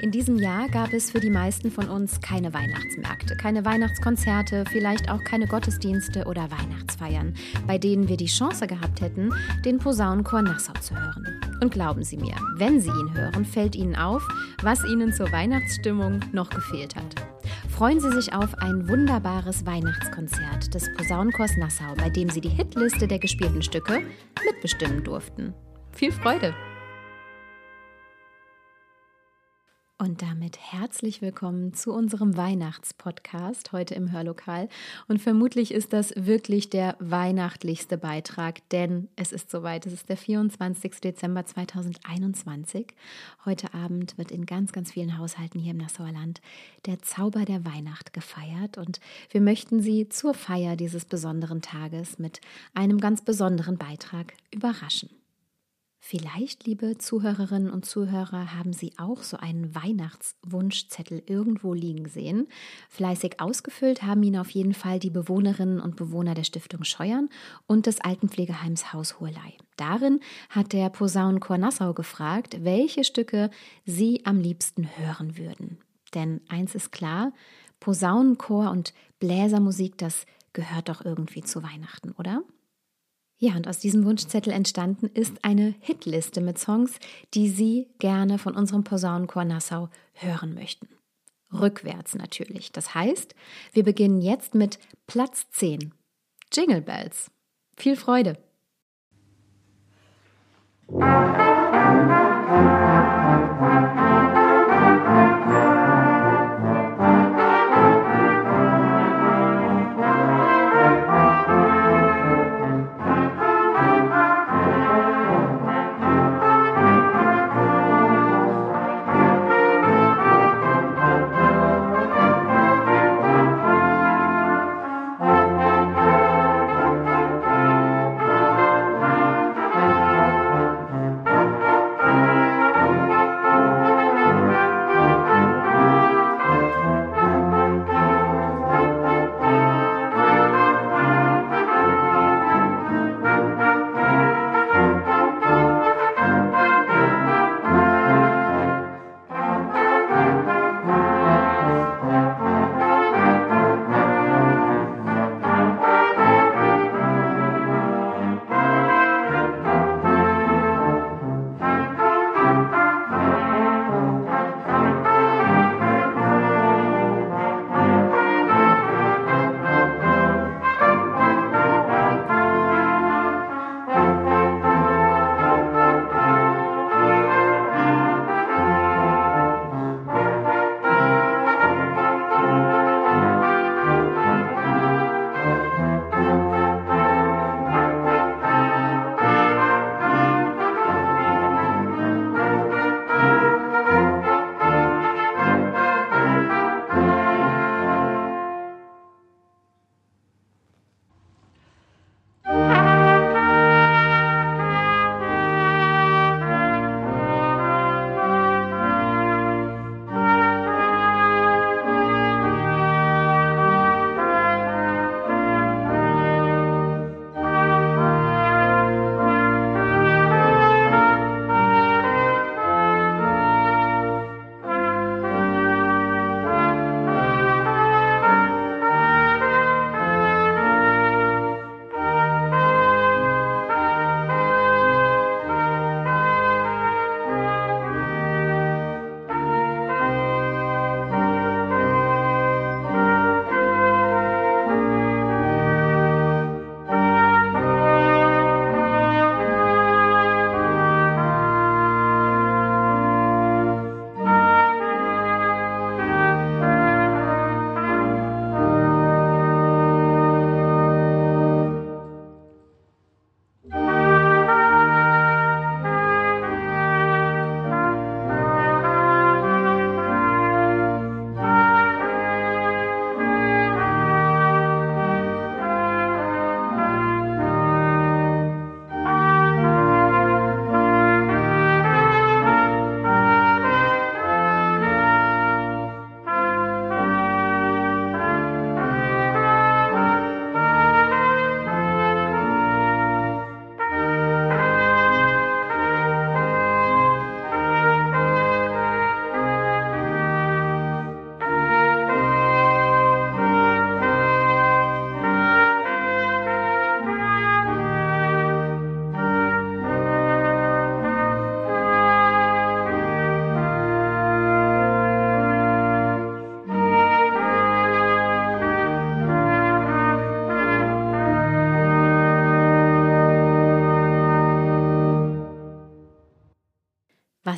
In diesem Jahr gab es für die meisten von uns keine Weihnachtsmärkte, keine Weihnachtskonzerte, vielleicht auch keine Gottesdienste oder Weihnachtsfeiern, bei denen wir die Chance gehabt hätten, den Posaunenchor Nassau zu hören. Und glauben Sie mir, wenn Sie ihn hören, fällt Ihnen auf, was Ihnen zur Weihnachtsstimmung noch gefehlt hat. Freuen Sie sich auf ein wunderbares Weihnachtskonzert des Posaunenchors Nassau, bei dem Sie die Hitliste der gespielten Stücke mitbestimmen durften. Viel Freude! Und damit herzlich willkommen zu unserem Weihnachtspodcast heute im Hörlokal. Und vermutlich ist das wirklich der weihnachtlichste Beitrag, denn es ist soweit. Es ist der 24. Dezember 2021. Heute Abend wird in ganz, ganz vielen Haushalten hier im Nassauer Land der Zauber der Weihnacht gefeiert. Und wir möchten Sie zur Feier dieses besonderen Tages mit einem ganz besonderen Beitrag überraschen. Vielleicht, liebe Zuhörerinnen und Zuhörer, haben Sie auch so einen Weihnachtswunschzettel irgendwo liegen sehen. Fleißig ausgefüllt haben ihn auf jeden Fall die Bewohnerinnen und Bewohner der Stiftung Scheuern und des Altenpflegeheims Haus Hurlei. Darin hat der Posaunenchor Nassau gefragt, welche Stücke Sie am liebsten hören würden. Denn eins ist klar, Posaunenchor und Bläsermusik, das gehört doch irgendwie zu Weihnachten, oder? Ja, und aus diesem Wunschzettel entstanden ist eine Hitliste mit Songs, die Sie gerne von unserem Posaunenchor Nassau hören möchten. Rückwärts natürlich. Das heißt, wir beginnen jetzt mit Platz 10. Jingle Bells. Viel Freude!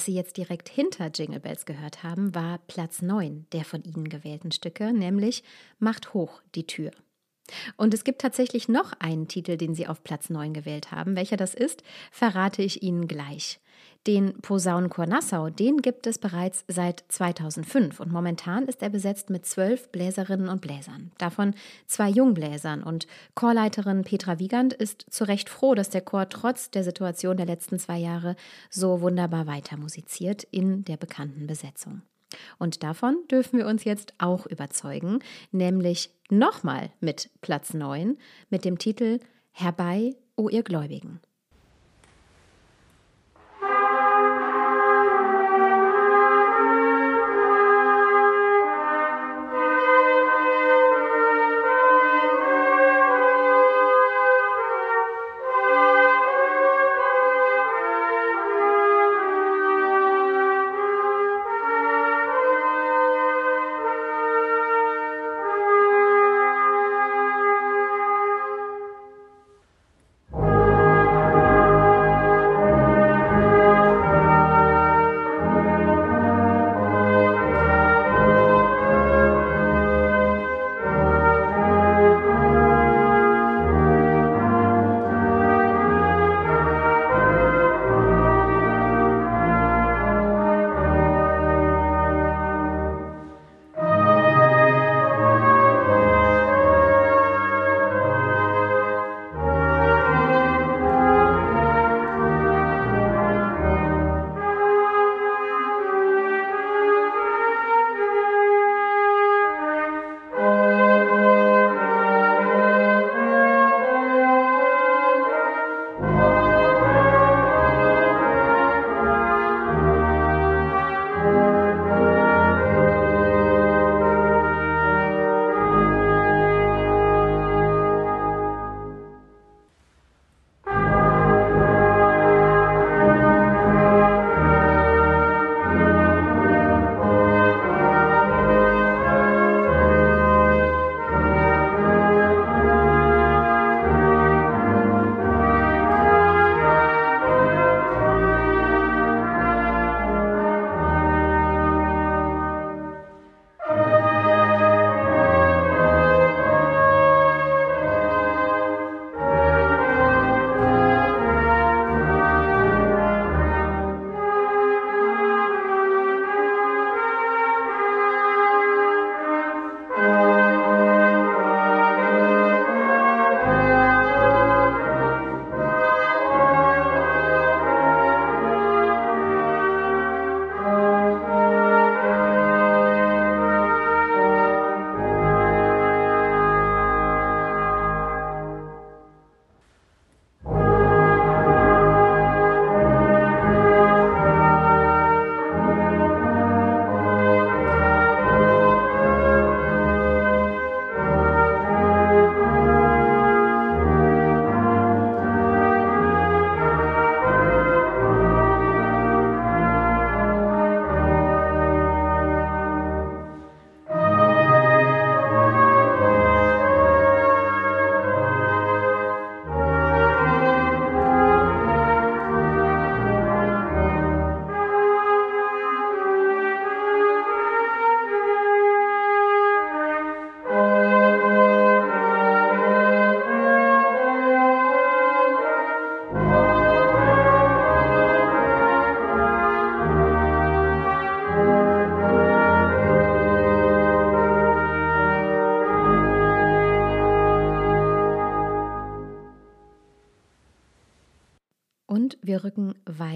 Was Sie jetzt direkt hinter Jingle Bells gehört haben, war Platz 9 der von Ihnen gewählten Stücke, nämlich Macht hoch die Tür. Und es gibt tatsächlich noch einen Titel, den Sie auf Platz 9 gewählt haben. Welcher das ist, verrate ich Ihnen gleich. Den Posaunenchor Nassau, den gibt es bereits seit 2005 und momentan ist er besetzt mit zwölf Bläserinnen und Bläsern, davon zwei Jungbläsern und Chorleiterin Petra Wiegand ist zu Recht froh, dass der Chor trotz der Situation der letzten zwei Jahre so wunderbar weiter musiziert in der bekannten Besetzung. Und davon dürfen wir uns jetzt auch überzeugen, nämlich nochmal mit Platz 9 mit dem Titel Herbei, o ihr Gläubigen.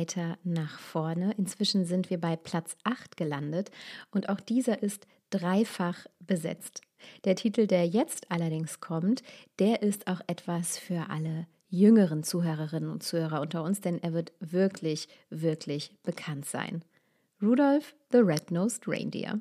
Weiter nach vorne. Inzwischen sind wir bei Platz 8 gelandet und auch dieser ist dreifach besetzt. Der Titel, der jetzt allerdings kommt, der ist auch etwas für alle jüngeren Zuhörerinnen und Zuhörer unter uns, denn er wird wirklich, wirklich bekannt sein. Rudolph the Red-Nosed Reindeer.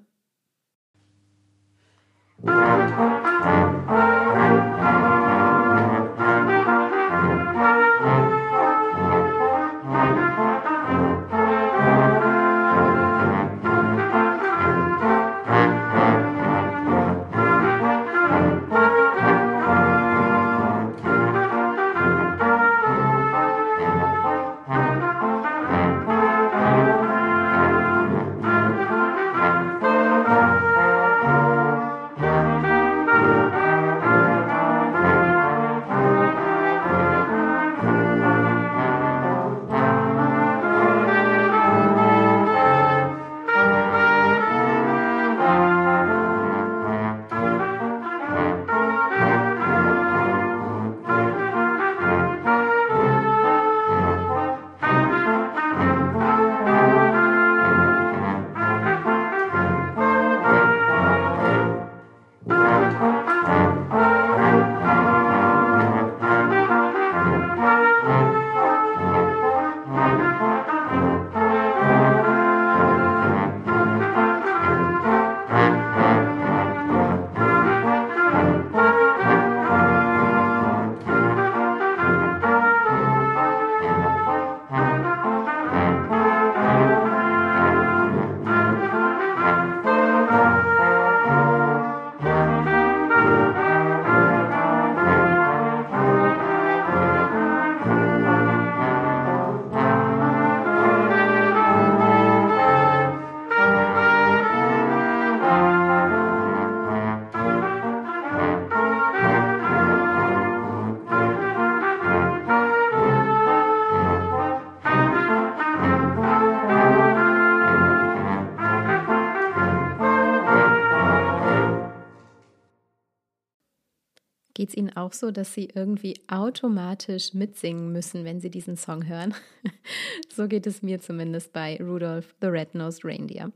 Auch so, dass Sie irgendwie automatisch mitsingen müssen, wenn Sie diesen Song hören? so geht es mir zumindest bei Rudolph the Red-Nosed Reindeer.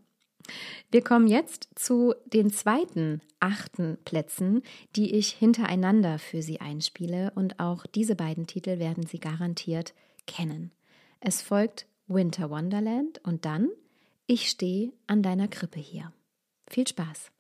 Wir kommen jetzt zu den zweiten achten Plätzen, die ich hintereinander für Sie einspiele und auch diese beiden Titel werden Sie garantiert kennen. Es folgt Winter Wonderland und dann Ich stehe an deiner Krippe hier. Viel Spaß!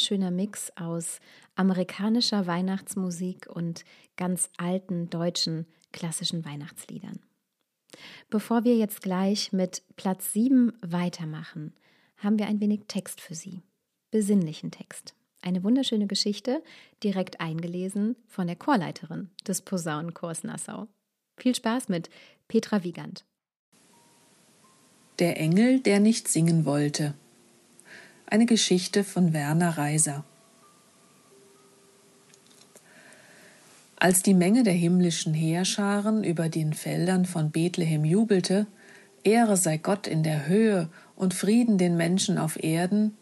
Wunderschöner Mix aus amerikanischer Weihnachtsmusik und ganz alten deutschen klassischen Weihnachtsliedern. Bevor wir jetzt gleich mit Platz 7 weitermachen, haben wir ein wenig Text für Sie. Besinnlichen Text. Eine wunderschöne Geschichte, direkt eingelesen von der Chorleiterin des Posaunenchors Nassau. Viel Spaß mit Petra Wiegand. Der Engel, der nicht singen wollte. Eine Geschichte von Werner Reiser. Als die Menge der himmlischen Heerscharen über den Feldern von Bethlehem jubelte, Ehre sei Gott in der Höhe und Frieden den Menschen auf Erden,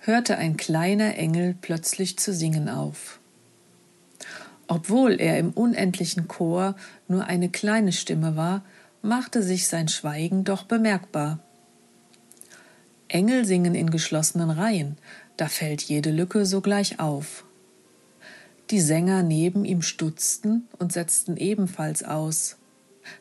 hörte ein kleiner Engel plötzlich zu singen auf. Obwohl er im unendlichen Chor nur eine kleine Stimme war, machte sich sein Schweigen doch bemerkbar. Engel singen in geschlossenen Reihen, da fällt jede Lücke sogleich auf. Die Sänger neben ihm stutzten und setzten ebenfalls aus.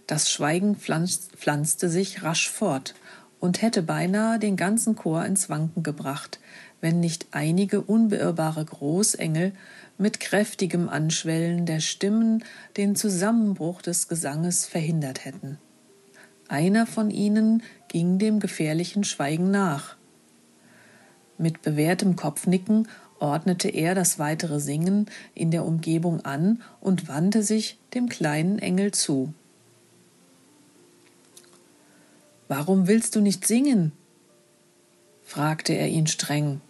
Das Schweigen pflanzte sich rasch fort und hätte beinahe den ganzen Chor ins Wanken gebracht, wenn nicht einige unbeirrbare Großengel mit kräftigem Anschwellen der Stimmen den Zusammenbruch des Gesanges verhindert hätten. Einer von ihnen ging dem gefährlichen Schweigen nach. Mit bewährtem Kopfnicken ordnete er das weitere Singen in der Umgebung an und wandte sich dem kleinen Engel zu. Warum willst du nicht singen? fragte er ihn streng.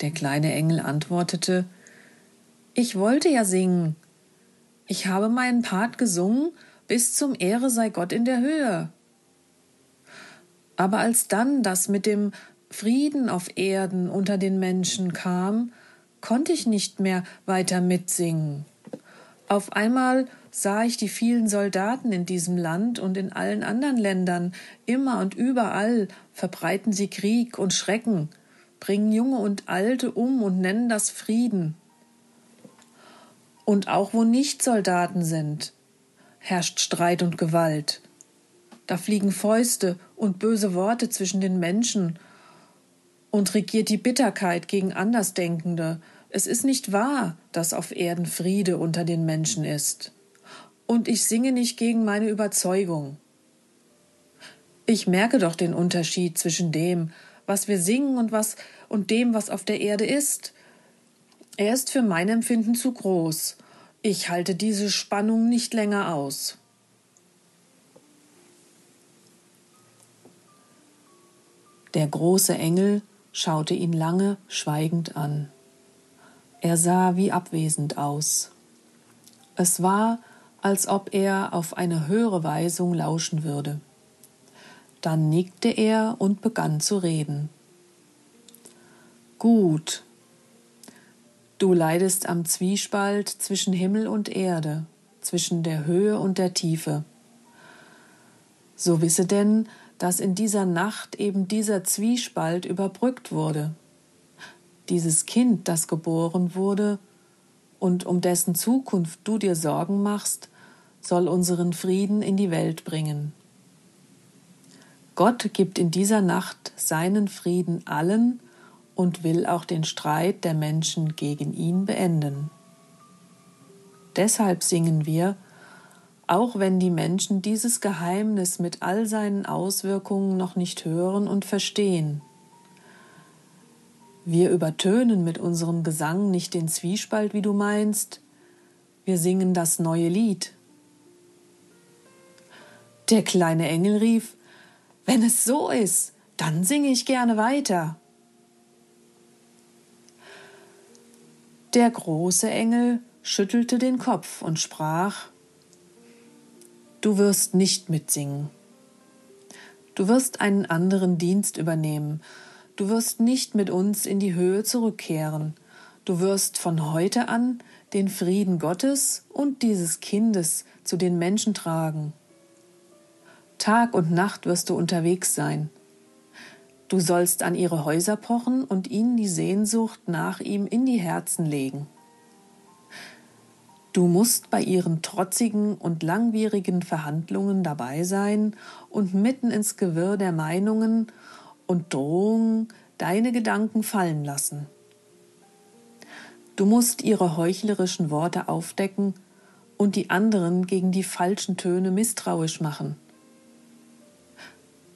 Der kleine Engel antwortete Ich wollte ja singen. Ich habe meinen Part gesungen, bis zum Ehre sei Gott in der Höhe. Aber als dann das mit dem Frieden auf Erden unter den Menschen kam, konnte ich nicht mehr weiter mitsingen. Auf einmal sah ich die vielen Soldaten in diesem Land und in allen anderen Ländern, immer und überall verbreiten sie Krieg und Schrecken, bringen Junge und Alte um und nennen das Frieden. Und auch wo nicht Soldaten sind, herrscht Streit und Gewalt. Da fliegen Fäuste und böse Worte zwischen den Menschen und regiert die Bitterkeit gegen Andersdenkende. Es ist nicht wahr, dass auf Erden Friede unter den Menschen ist. Und ich singe nicht gegen meine Überzeugung. Ich merke doch den Unterschied zwischen dem, was wir singen und was und dem, was auf der Erde ist. Er ist für mein Empfinden zu groß. Ich halte diese Spannung nicht länger aus. Der große Engel schaute ihn lange schweigend an. Er sah wie abwesend aus. Es war, als ob er auf eine höhere Weisung lauschen würde. Dann nickte er und begann zu reden. Gut. Du leidest am Zwiespalt zwischen Himmel und Erde, zwischen der Höhe und der Tiefe. So wisse denn, dass in dieser Nacht eben dieser Zwiespalt überbrückt wurde. Dieses Kind, das geboren wurde und um dessen Zukunft du dir Sorgen machst, soll unseren Frieden in die Welt bringen. Gott gibt in dieser Nacht seinen Frieden allen und will auch den Streit der Menschen gegen ihn beenden. Deshalb singen wir, auch wenn die Menschen dieses Geheimnis mit all seinen Auswirkungen noch nicht hören und verstehen. Wir übertönen mit unserem Gesang nicht den Zwiespalt, wie du meinst, wir singen das neue Lied. Der kleine Engel rief, wenn es so ist, dann singe ich gerne weiter. Der große Engel schüttelte den Kopf und sprach Du wirst nicht mitsingen. Du wirst einen anderen Dienst übernehmen. Du wirst nicht mit uns in die Höhe zurückkehren. Du wirst von heute an den Frieden Gottes und dieses Kindes zu den Menschen tragen. Tag und Nacht wirst du unterwegs sein. Du sollst an ihre Häuser pochen und ihnen die Sehnsucht nach ihm in die Herzen legen. Du musst bei ihren trotzigen und langwierigen Verhandlungen dabei sein und mitten ins Gewirr der Meinungen und Drohungen deine Gedanken fallen lassen. Du musst ihre heuchlerischen Worte aufdecken und die anderen gegen die falschen Töne misstrauisch machen.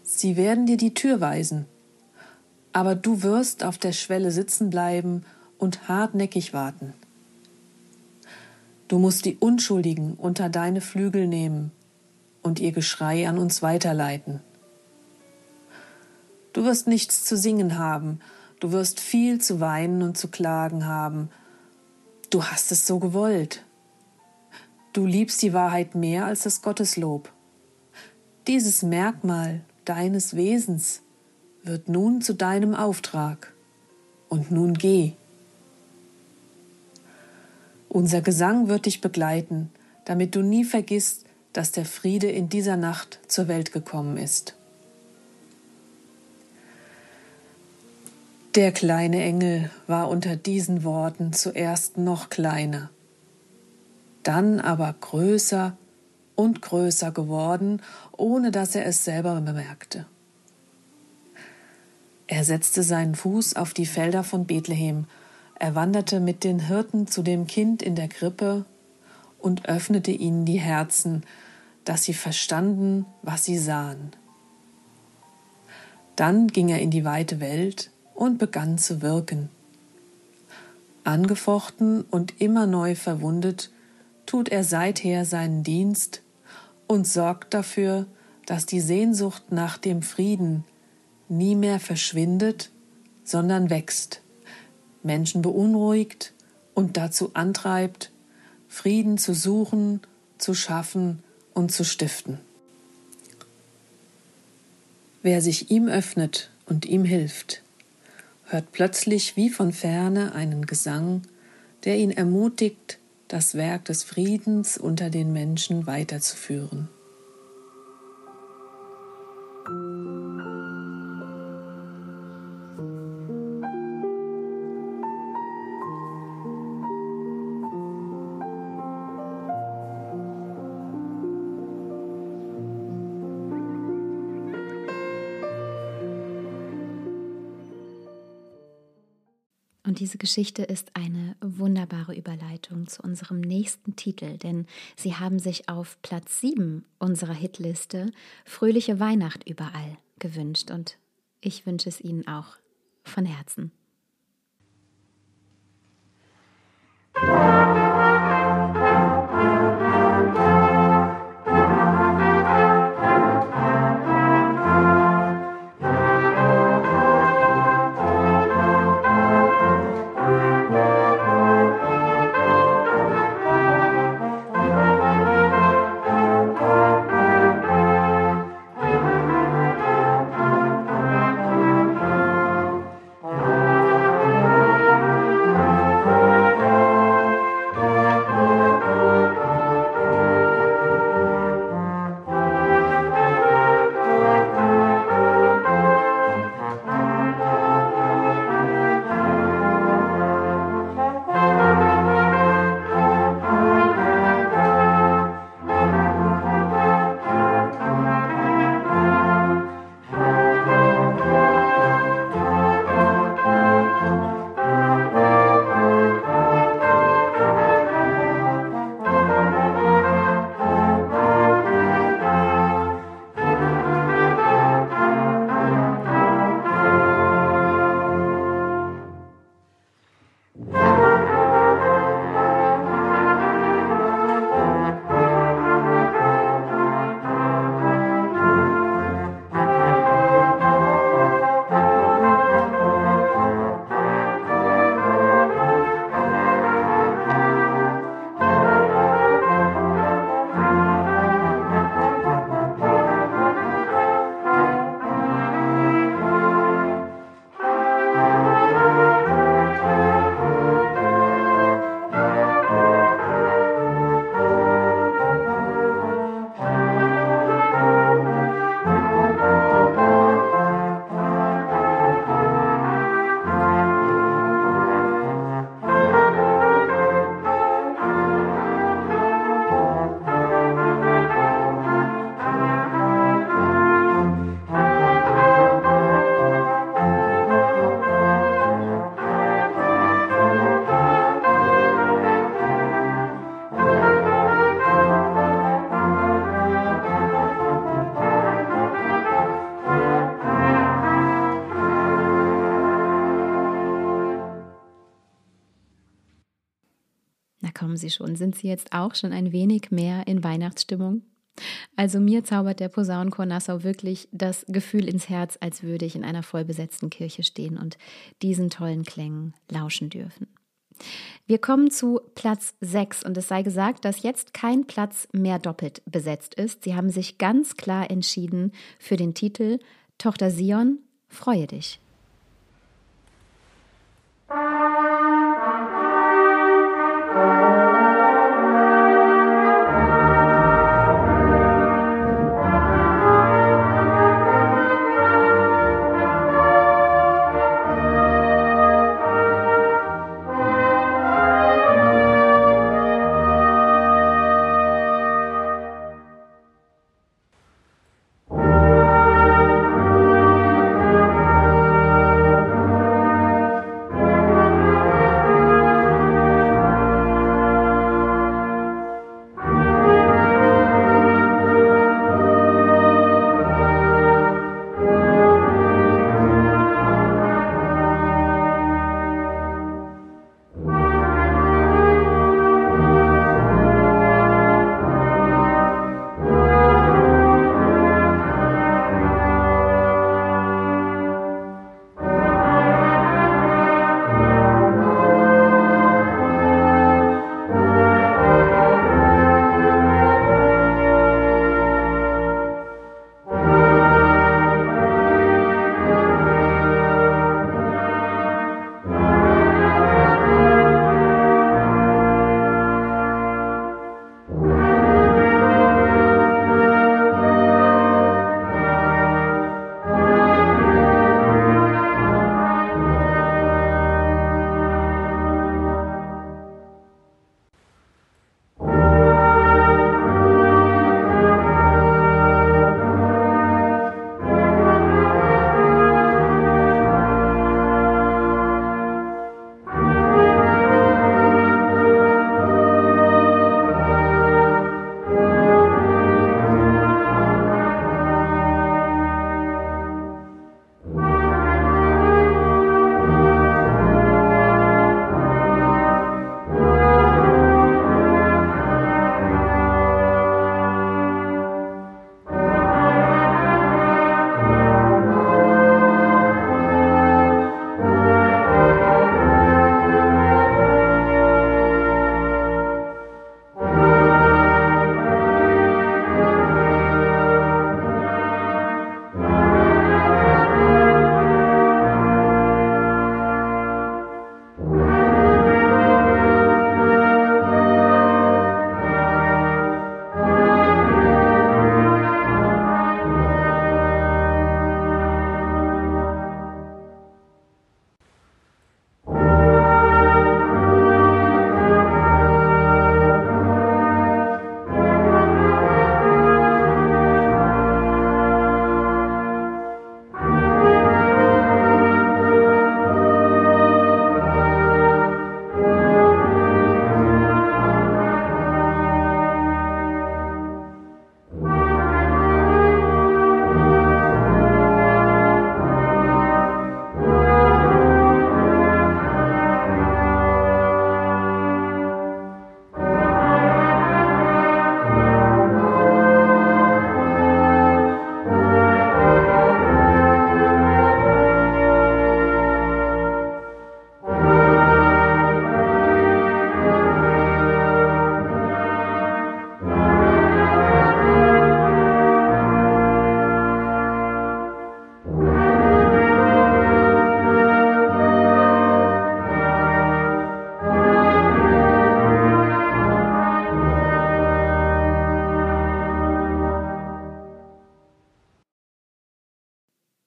Sie werden dir die Tür weisen, aber du wirst auf der Schwelle sitzen bleiben und hartnäckig warten. Du musst die Unschuldigen unter deine Flügel nehmen und ihr Geschrei an uns weiterleiten. Du wirst nichts zu singen haben, du wirst viel zu weinen und zu klagen haben. Du hast es so gewollt. Du liebst die Wahrheit mehr als das Gotteslob. Dieses Merkmal deines Wesens wird nun zu deinem Auftrag. Und nun geh. Unser Gesang wird dich begleiten, damit du nie vergisst, dass der Friede in dieser Nacht zur Welt gekommen ist. Der kleine Engel war unter diesen Worten zuerst noch kleiner dann aber größer und größer geworden, ohne dass er es selber bemerkte. Er setzte seinen Fuß auf die Felder von Bethlehem, er wanderte mit den Hirten zu dem Kind in der Krippe und öffnete ihnen die Herzen, dass sie verstanden, was sie sahen. Dann ging er in die weite Welt und begann zu wirken. Angefochten und immer neu verwundet, tut er seither seinen Dienst und sorgt dafür, dass die Sehnsucht nach dem Frieden nie mehr verschwindet, sondern wächst, Menschen beunruhigt und dazu antreibt, Frieden zu suchen, zu schaffen und zu stiften. Wer sich ihm öffnet und ihm hilft, hört plötzlich wie von ferne einen Gesang, der ihn ermutigt, das Werk des Friedens unter den Menschen weiterzuführen. Und diese Geschichte ist eine wunderbare Überleitung zu unserem nächsten Titel, denn sie haben sich auf Platz 7 unserer Hitliste Fröhliche Weihnacht überall gewünscht und ich wünsche es Ihnen auch von Herzen. Sie schon. Sind Sie jetzt auch schon ein wenig mehr in Weihnachtsstimmung? Also mir zaubert der Posaunenchor Nassau wirklich das Gefühl ins Herz, als würde ich in einer vollbesetzten Kirche stehen und diesen tollen Klängen lauschen dürfen. Wir kommen zu Platz 6 und es sei gesagt, dass jetzt kein Platz mehr doppelt besetzt ist. Sie haben sich ganz klar entschieden für den Titel Tochter Sion, freue dich.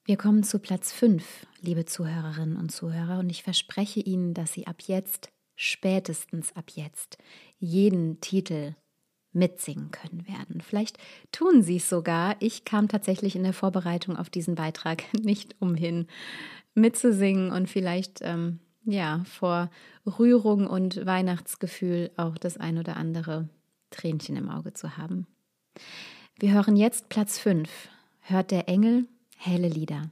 Wir kommen zu Platz 5, liebe Zuhörerinnen und Zuhörer, und ich verspreche Ihnen, dass Sie ab jetzt, spätestens ab jetzt, jeden Titel mitsingen können werden. Vielleicht tun Sie es sogar. Ich kam tatsächlich in der Vorbereitung auf diesen Beitrag nicht umhin, mitzusingen und vielleicht ähm, ja vor Rührung und Weihnachtsgefühl auch das ein oder andere Tränchen im Auge zu haben. Wir hören jetzt Platz 5. Hört der Engel helle Lieder.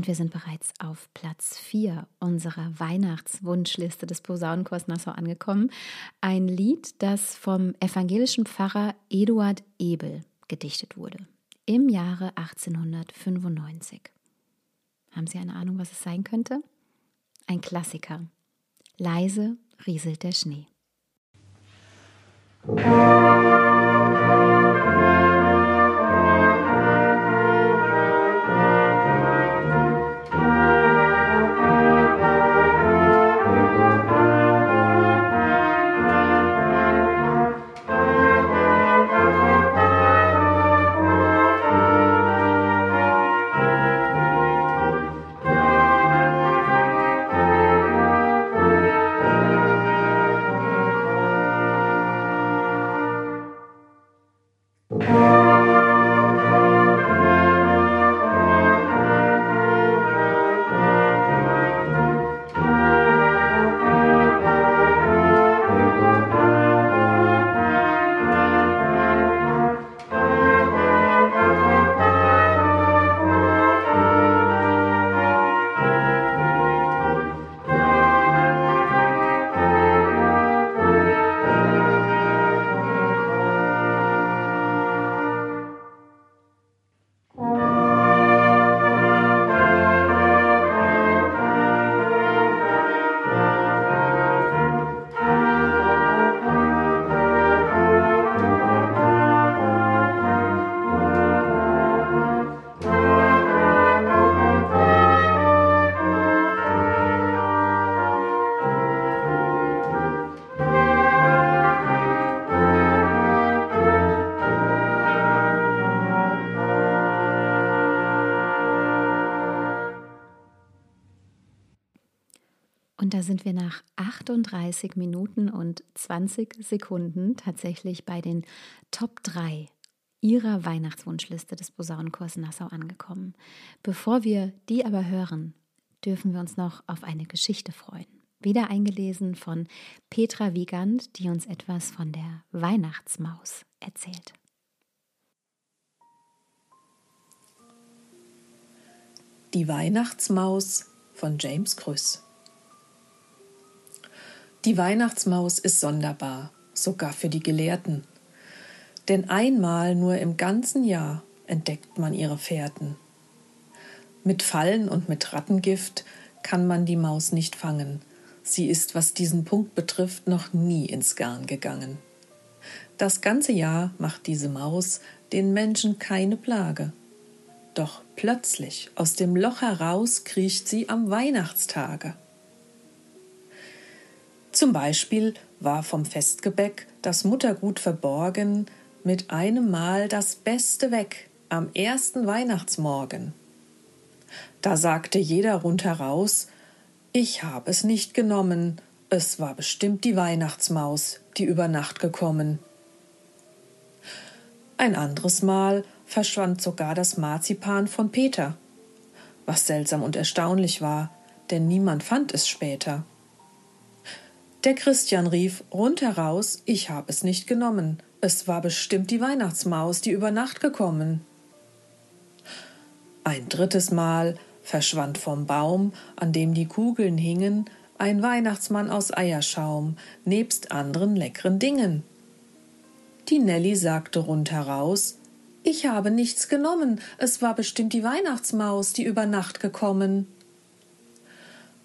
Und wir sind bereits auf Platz 4 unserer Weihnachtswunschliste des Posaunenchors Nassau angekommen. Ein Lied, das vom evangelischen Pfarrer Eduard Ebel gedichtet wurde im Jahre 1895. Haben Sie eine Ahnung, was es sein könnte? Ein Klassiker. Leise rieselt der Schnee. Und da sind wir nach 38 Minuten und 20 Sekunden tatsächlich bei den Top 3 Ihrer Weihnachtswunschliste des Posaunenchors Nassau angekommen. Bevor wir die aber hören, dürfen wir uns noch auf eine Geschichte freuen. Wieder eingelesen von Petra Wiegand, die uns etwas von der Weihnachtsmaus erzählt. Die Weihnachtsmaus von James Krüss die Weihnachtsmaus ist sonderbar, sogar für die Gelehrten. Denn einmal nur im ganzen Jahr entdeckt man ihre Fährten. Mit Fallen und mit Rattengift kann man die Maus nicht fangen. Sie ist, was diesen Punkt betrifft, noch nie ins Garn gegangen. Das ganze Jahr macht diese Maus den Menschen keine Plage. Doch plötzlich aus dem Loch heraus kriecht sie am Weihnachtstage. Zum Beispiel war vom Festgebäck das Muttergut verborgen, mit einem Mal das Beste weg am ersten Weihnachtsmorgen. Da sagte jeder rundheraus, ich hab es nicht genommen, es war bestimmt die Weihnachtsmaus, die über Nacht gekommen. Ein anderes Mal verschwand sogar das Marzipan von Peter, was seltsam und erstaunlich war, denn niemand fand es später. Der Christian rief rundheraus, ich hab es nicht genommen. Es war bestimmt die Weihnachtsmaus, die über Nacht gekommen. Ein drittes Mal verschwand vom Baum, an dem die Kugeln hingen, ein Weihnachtsmann aus Eierschaum, nebst anderen leckeren Dingen. Die Nelly sagte rundheraus, ich habe nichts genommen, es war bestimmt die Weihnachtsmaus, die über Nacht gekommen.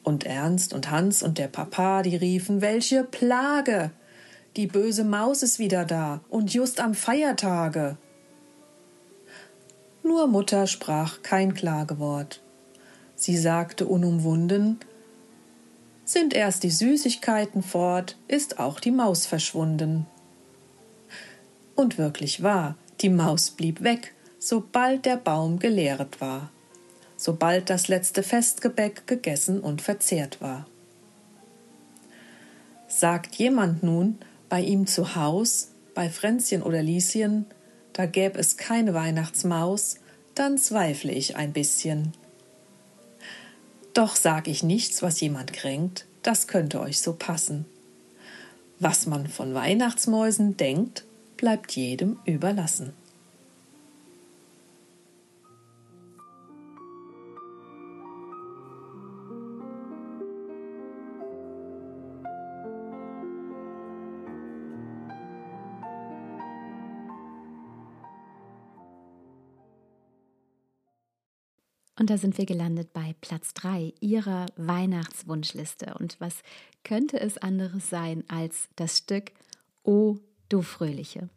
Und Ernst und Hans und der Papa, die riefen, welche Plage! Die böse Maus ist wieder da und just am Feiertage. Nur Mutter sprach kein Klagewort. Sie sagte unumwunden, sind erst die Süßigkeiten fort, ist auch die Maus verschwunden. Und wirklich wahr, die Maus blieb weg, sobald der Baum geleert war sobald das letzte Festgebäck gegessen und verzehrt war. Sagt jemand nun, bei ihm zu Haus, bei Fränzchen oder Lieschen, da gäb es keine Weihnachtsmaus, dann zweifle ich ein bisschen. Doch sag ich nichts, was jemand kränkt, das könnte euch so passen. Was man von Weihnachtsmäusen denkt, bleibt jedem überlassen. Und da sind wir gelandet bei Platz 3 Ihrer Weihnachtswunschliste. Und was könnte es anderes sein als das Stück O du Fröhliche?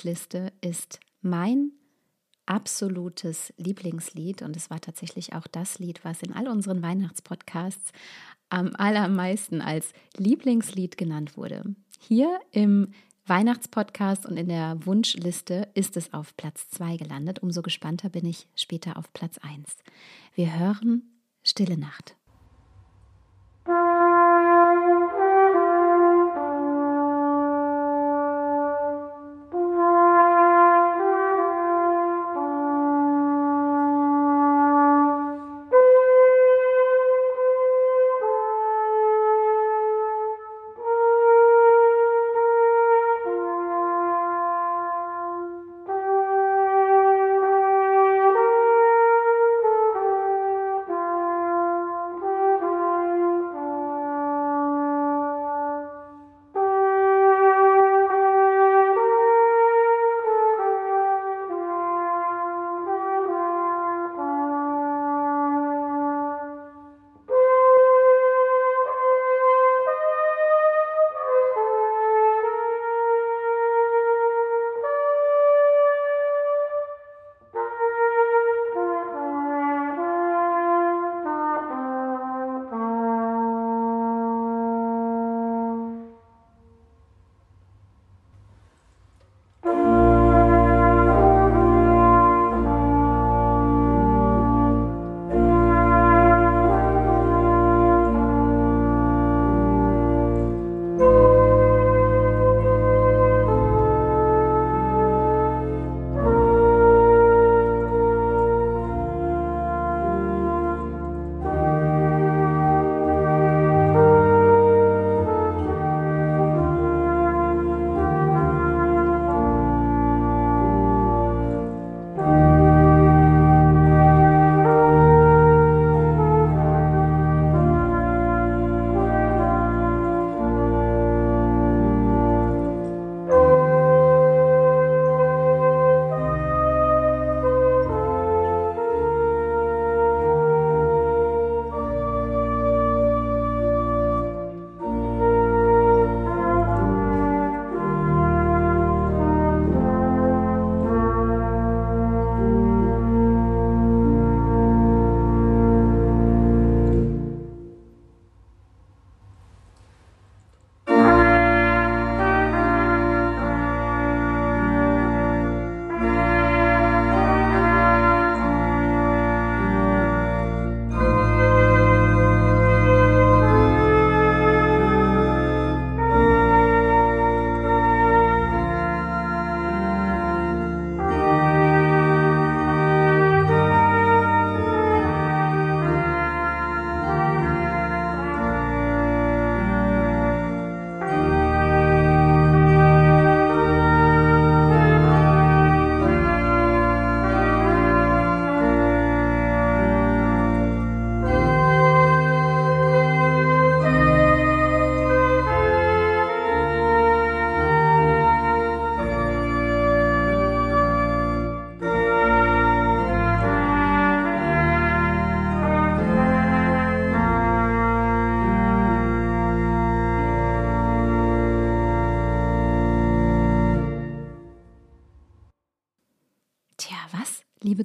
Wunschliste ist mein absolutes Lieblingslied und es war tatsächlich auch das Lied, was in all unseren Weihnachtspodcasts am allermeisten als Lieblingslied genannt wurde. Hier im Weihnachtspodcast und in der Wunschliste ist es auf Platz 2 gelandet. Umso gespannter bin ich später auf Platz 1. Wir hören Stille Nacht.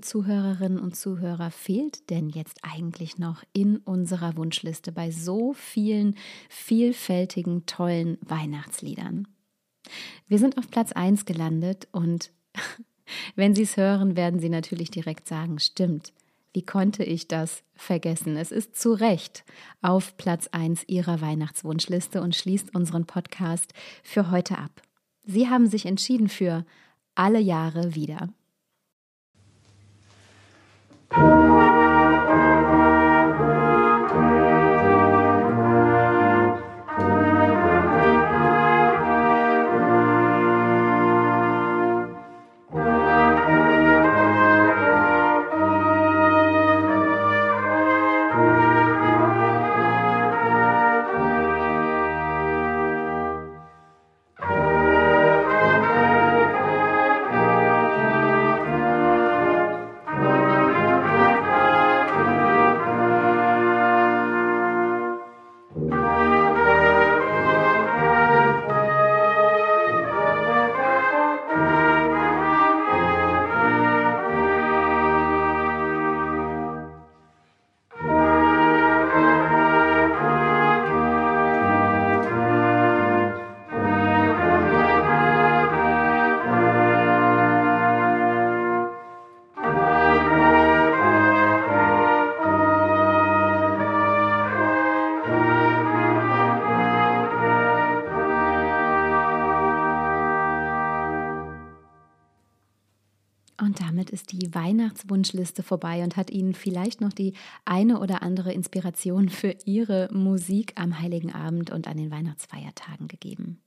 Zuhörerinnen und Zuhörer, fehlt denn jetzt eigentlich noch in unserer Wunschliste bei so vielen vielfältigen, tollen Weihnachtsliedern? Wir sind auf Platz 1 gelandet und wenn Sie es hören, werden Sie natürlich direkt sagen, stimmt. Wie konnte ich das vergessen? Es ist zu Recht auf Platz 1 Ihrer Weihnachtswunschliste und schließt unseren Podcast für heute ab. Sie haben sich entschieden für alle Jahre wieder. Thank you. Und damit ist die Weihnachtswunschliste vorbei und hat Ihnen vielleicht noch die eine oder andere Inspiration für Ihre Musik am Heiligen Abend und an den Weihnachtsfeiertagen gegeben.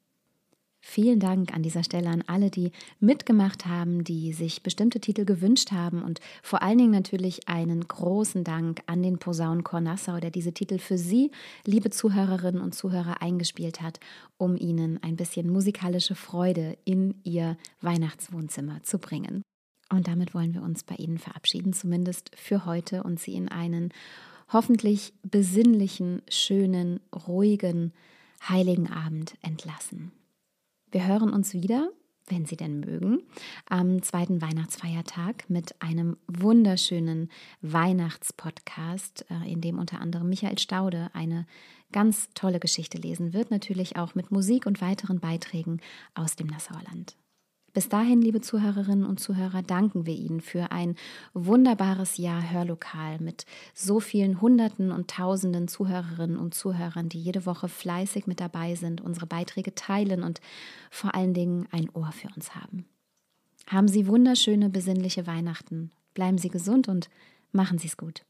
Vielen Dank an dieser Stelle an alle, die mitgemacht haben, die sich bestimmte Titel gewünscht haben und vor allen Dingen natürlich einen großen Dank an den Posaunenchor Nassau, der diese Titel für Sie, liebe Zuhörerinnen und Zuhörer, eingespielt hat, um Ihnen ein bisschen musikalische Freude in Ihr Weihnachtswohnzimmer zu bringen. Und damit wollen wir uns bei Ihnen verabschieden, zumindest für heute, und Sie in einen hoffentlich besinnlichen, schönen, ruhigen, heiligen Abend entlassen. Wir hören uns wieder, wenn Sie denn mögen, am zweiten Weihnachtsfeiertag mit einem wunderschönen Weihnachtspodcast, äh, in dem unter anderem Michael Staude eine ganz tolle Geschichte lesen wird, natürlich auch mit Musik und weiteren Beiträgen aus dem Nassauerland. Bis dahin, liebe Zuhörerinnen und Zuhörer, danken wir Ihnen für ein wunderbares Jahr Hörlokal mit so vielen Hunderten und Tausenden Zuhörerinnen und Zuhörern, die jede Woche fleißig mit dabei sind, unsere Beiträge teilen und vor allen Dingen ein Ohr für uns haben. Haben Sie wunderschöne, besinnliche Weihnachten. Bleiben Sie gesund und machen Sie es gut.